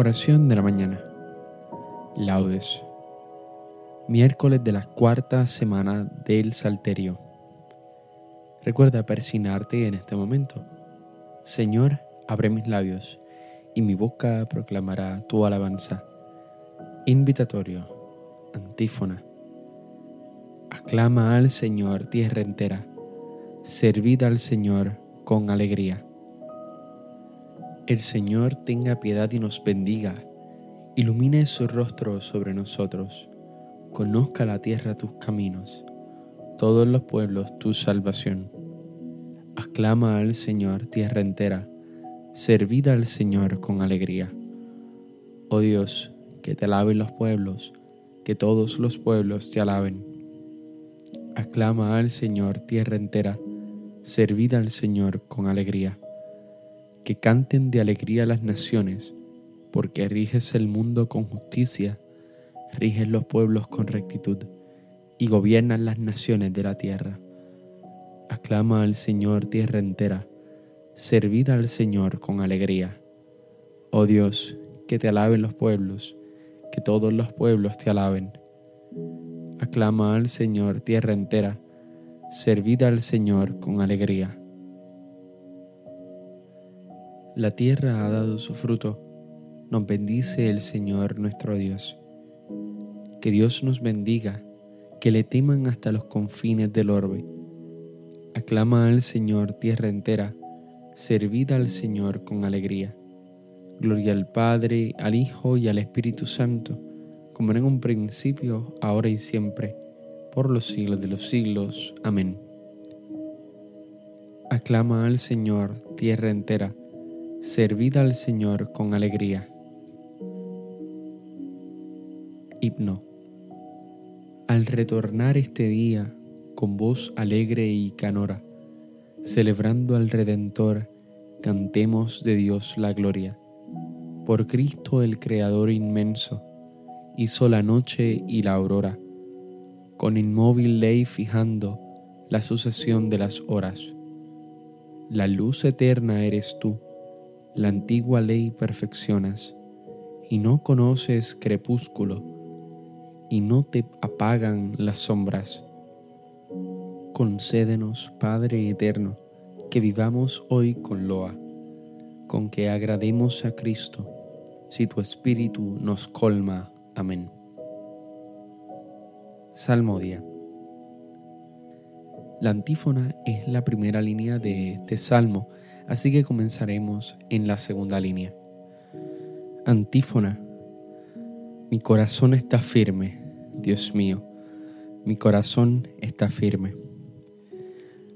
Oración de la mañana. Laudes. Miércoles de la cuarta semana del Salterio. Recuerda persignarte en este momento. Señor, abre mis labios, y mi boca proclamará tu alabanza. Invitatorio. Antífona. Aclama al Señor tierra entera. Servid al Señor con alegría el Señor tenga piedad y nos bendiga, ilumine su rostro sobre nosotros, conozca la tierra tus caminos, todos los pueblos tu salvación. Aclama al Señor tierra entera, servid al Señor con alegría. Oh Dios, que te alaben los pueblos, que todos los pueblos te alaben. Aclama al Señor tierra entera, servid al Señor con alegría que canten de alegría las naciones, porque riges el mundo con justicia, riges los pueblos con rectitud, y gobiernan las naciones de la tierra. Aclama al Señor tierra entera, servid al Señor con alegría. Oh Dios, que te alaben los pueblos, que todos los pueblos te alaben. Aclama al Señor tierra entera, servid al Señor con alegría. La tierra ha dado su fruto. Nos bendice el Señor nuestro Dios. Que Dios nos bendiga, que le teman hasta los confines del orbe. Aclama al Señor tierra entera, servid al Señor con alegría. Gloria al Padre, al Hijo y al Espíritu Santo, como era en un principio, ahora y siempre, por los siglos de los siglos. Amén. Aclama al Señor tierra entera, Servid al Señor con alegría. Himno. Al retornar este día con voz alegre y canora, celebrando al Redentor, cantemos de Dios la gloria. Por Cristo el Creador inmenso, hizo la noche y la aurora, con inmóvil ley fijando la sucesión de las horas. La luz eterna eres tú la antigua ley perfeccionas, y no conoces crepúsculo, y no te apagan las sombras. Concédenos, Padre eterno, que vivamos hoy con loa, con que agrademos a Cristo, si tu Espíritu nos colma. Amén. Salmodia. La antífona es la primera línea de este salmo Así que comenzaremos en la segunda línea. Antífona. Mi corazón está firme, Dios mío, mi corazón está firme.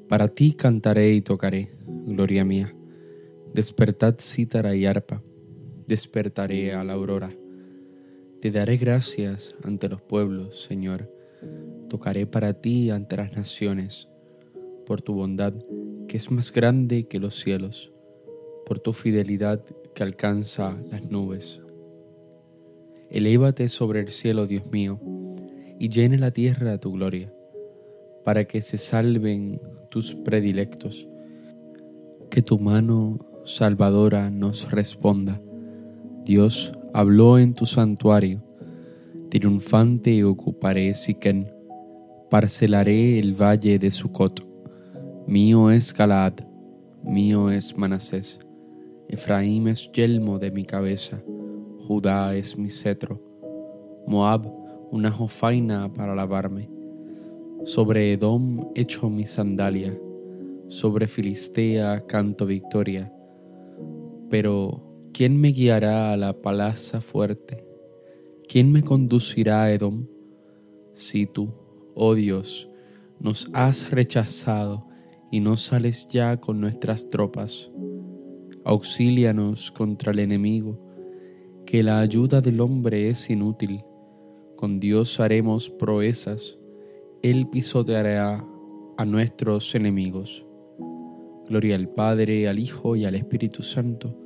Para ti cantaré y tocaré, gloria mía. Despertad cítara y arpa, despertaré a la aurora. Te daré gracias ante los pueblos, Señor. Tocaré para ti ante las naciones, por tu bondad que es más grande que los cielos, por tu fidelidad que alcanza las nubes. Elévate sobre el cielo, Dios mío, y llene la tierra tu gloria, para que se salven tus predilectos. Que tu mano salvadora nos responda. Dios habló en tu santuario, triunfante ocuparé Siquén, parcelaré el valle de Sucot Mío es Galaad, mío es Manasés. Efraín es yelmo de mi cabeza, Judá es mi cetro. Moab, una jofaina para lavarme. Sobre Edom echo mi sandalia, sobre Filistea canto victoria. Pero, ¿quién me guiará a la palaza fuerte? ¿Quién me conducirá a Edom? Si tú, oh Dios, nos has rechazado, y no sales ya con nuestras tropas. Auxílianos contra el enemigo, que la ayuda del hombre es inútil. Con Dios haremos proezas, Él pisoteará a nuestros enemigos. Gloria al Padre, al Hijo y al Espíritu Santo,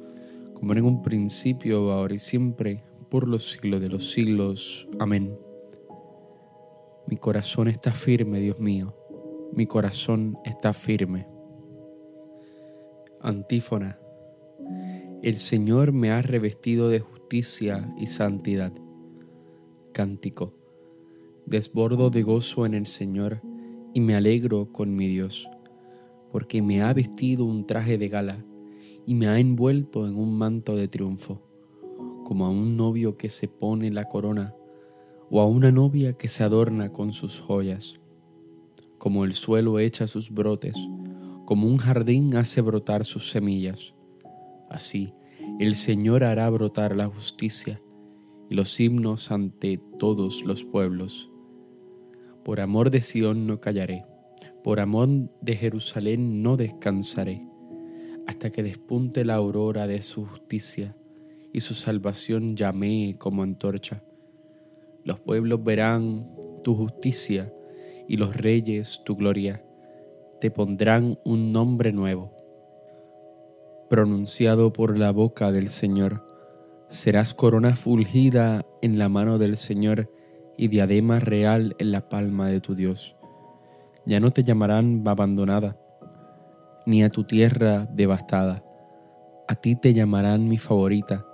como en un principio, ahora y siempre, por los siglos de los siglos. Amén. Mi corazón está firme, Dios mío mi corazón está firme. Antífona. El Señor me ha revestido de justicia y santidad. Cántico. Desbordo de gozo en el Señor y me alegro con mi Dios, porque me ha vestido un traje de gala y me ha envuelto en un manto de triunfo, como a un novio que se pone la corona o a una novia que se adorna con sus joyas, como el suelo echa sus brotes, como un jardín hace brotar sus semillas. Así, el Señor hará brotar la justicia y los himnos ante todos los pueblos. Por amor de Sión no callaré, por amor de Jerusalén no descansaré, hasta que despunte la aurora de su justicia y su salvación llame como antorcha. Los pueblos verán tu justicia y los reyes tu gloria. Te pondrán un nombre nuevo, pronunciado por la boca del Señor. Serás corona fulgida en la mano del Señor y diadema real en la palma de tu Dios. Ya no te llamarán abandonada, ni a tu tierra devastada. A ti te llamarán mi favorita,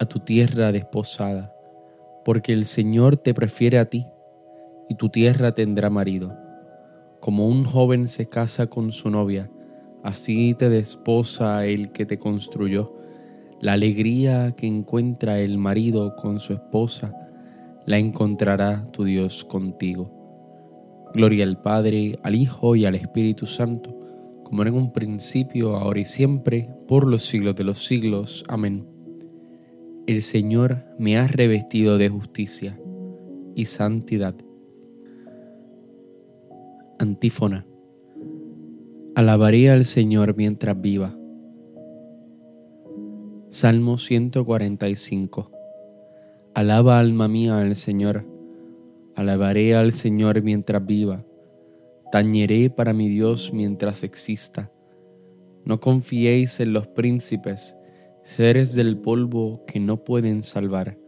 a tu tierra desposada, porque el Señor te prefiere a ti, y tu tierra tendrá marido. Como un joven se casa con su novia, así te desposa el que te construyó. La alegría que encuentra el marido con su esposa, la encontrará tu Dios contigo. Gloria al Padre, al Hijo y al Espíritu Santo como en un principio, ahora y siempre, por los siglos de los siglos. Amén. El Señor me ha revestido de justicia y santidad. Antífona. Alabaré al Señor mientras viva. Salmo 145. Alaba alma mía al Señor. Alabaré al Señor mientras viva Tañeré para mi Dios mientras exista. No confiéis en los príncipes, seres del polvo que no pueden salvar.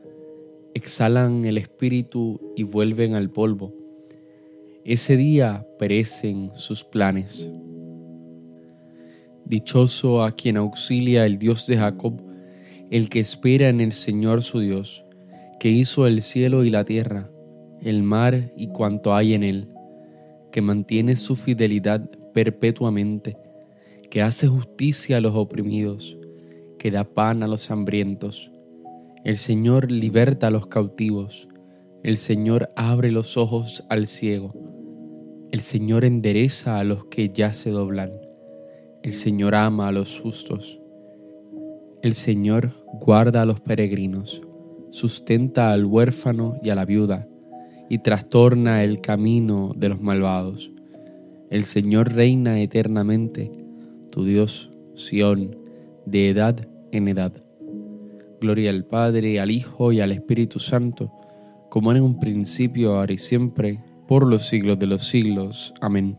Exhalan el espíritu y vuelven al polvo. Ese día perecen sus planes. Dichoso a quien auxilia el Dios de Jacob, el que espera en el Señor su Dios, que hizo el cielo y la tierra, el mar y cuanto hay en él que mantiene su fidelidad perpetuamente, que hace justicia a los oprimidos, que da pan a los hambrientos. El Señor liberta a los cautivos, el Señor abre los ojos al ciego, el Señor endereza a los que ya se doblan, el Señor ama a los justos, el Señor guarda a los peregrinos, sustenta al huérfano y a la viuda, y trastorna el camino de los malvados. El Señor reina eternamente, tu Dios, Sión, de edad en edad. Gloria al Padre, al Hijo y al Espíritu Santo, como en un principio, ahora y siempre, por los siglos de los siglos. Amén.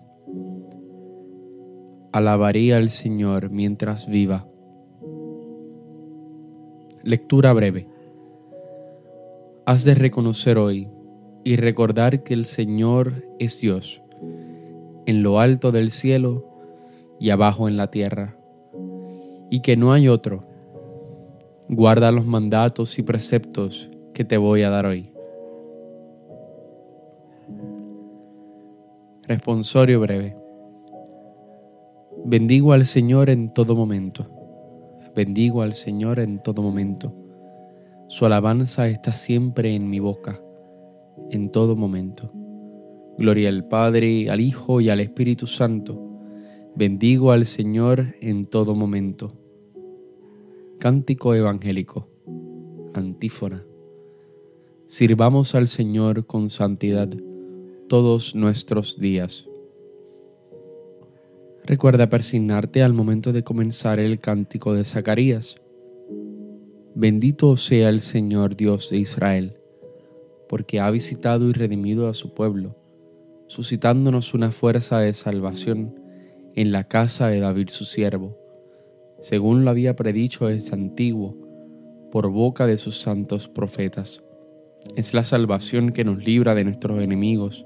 Alabaré al Señor mientras viva. Lectura breve. Has de reconocer hoy y recordar que el Señor es Dios, en lo alto del cielo y abajo en la tierra, y que no hay otro. Guarda los mandatos y preceptos que te voy a dar hoy. Responsorio breve. Bendigo al Señor en todo momento. Bendigo al Señor en todo momento. Su alabanza está siempre en mi boca en todo momento. Gloria al Padre, al Hijo y al Espíritu Santo. Bendigo al Señor en todo momento. Cántico evangélico. Antífona. Sirvamos al Señor con santidad todos nuestros días. Recuerda persignarte al momento de comenzar el cántico de Zacarías. Bendito sea el Señor Dios de Israel porque ha visitado y redimido a su pueblo, suscitándonos una fuerza de salvación en la casa de David su siervo, según lo había predicho desde antiguo, por boca de sus santos profetas. Es la salvación que nos libra de nuestros enemigos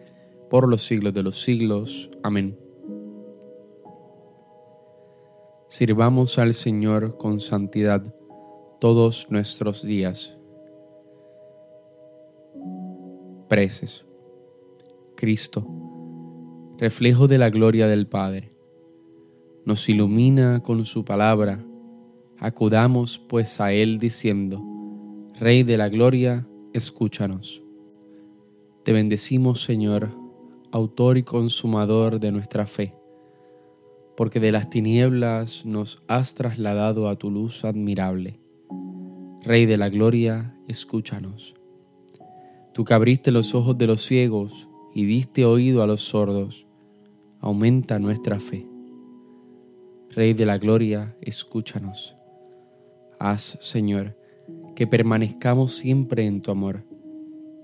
por los siglos de los siglos. Amén. Sirvamos al Señor con santidad todos nuestros días. Preces. Cristo, reflejo de la gloria del Padre, nos ilumina con su palabra. Acudamos pues a Él diciendo, Rey de la gloria, escúchanos. Te bendecimos, Señor, autor y consumador de nuestra fe, porque de las tinieblas nos has trasladado a tu luz admirable Rey de la Gloria, escúchanos. Tú que abriste los ojos de los ciegos y diste oído a los sordos, aumenta nuestra fe. Rey de la Gloria, escúchanos. Haz, Señor, que permanezcamos siempre en tu amor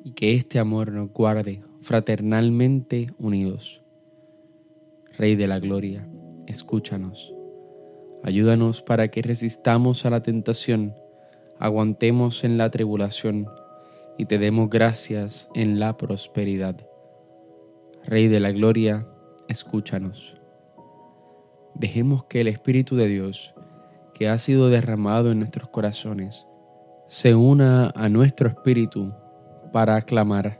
y que este amor nos guarde fraternalmente unidos. Rey de la Gloria, escúchanos. Ayúdanos para que resistamos a la tentación aguantemos en la tribulación y te demos gracias en la prosperidad. Rey de la Gloria, escúchanos. Dejemos que el Espíritu de Dios, que ha sido derramado en nuestros corazones, se una a nuestro espíritu para aclamar,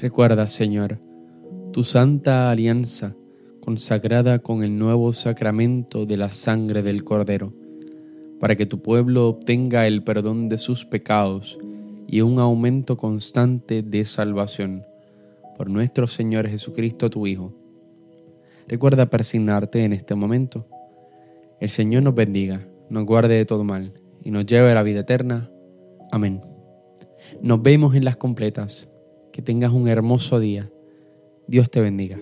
Recuerda, Señor, tu santa alianza consagrada con el nuevo sacramento de la sangre del Cordero para que tu pueblo obtenga el perdón de sus pecados y un aumento constante de salvación. Por nuestro Señor Jesucristo, tu Hijo. Recuerda persignarte en este momento. El Señor nos bendiga, nos guarde de todo mal y nos lleve a la vida eterna. Amén. Nos vemos en las completas. Que tengas un hermoso día. Dios te bendiga.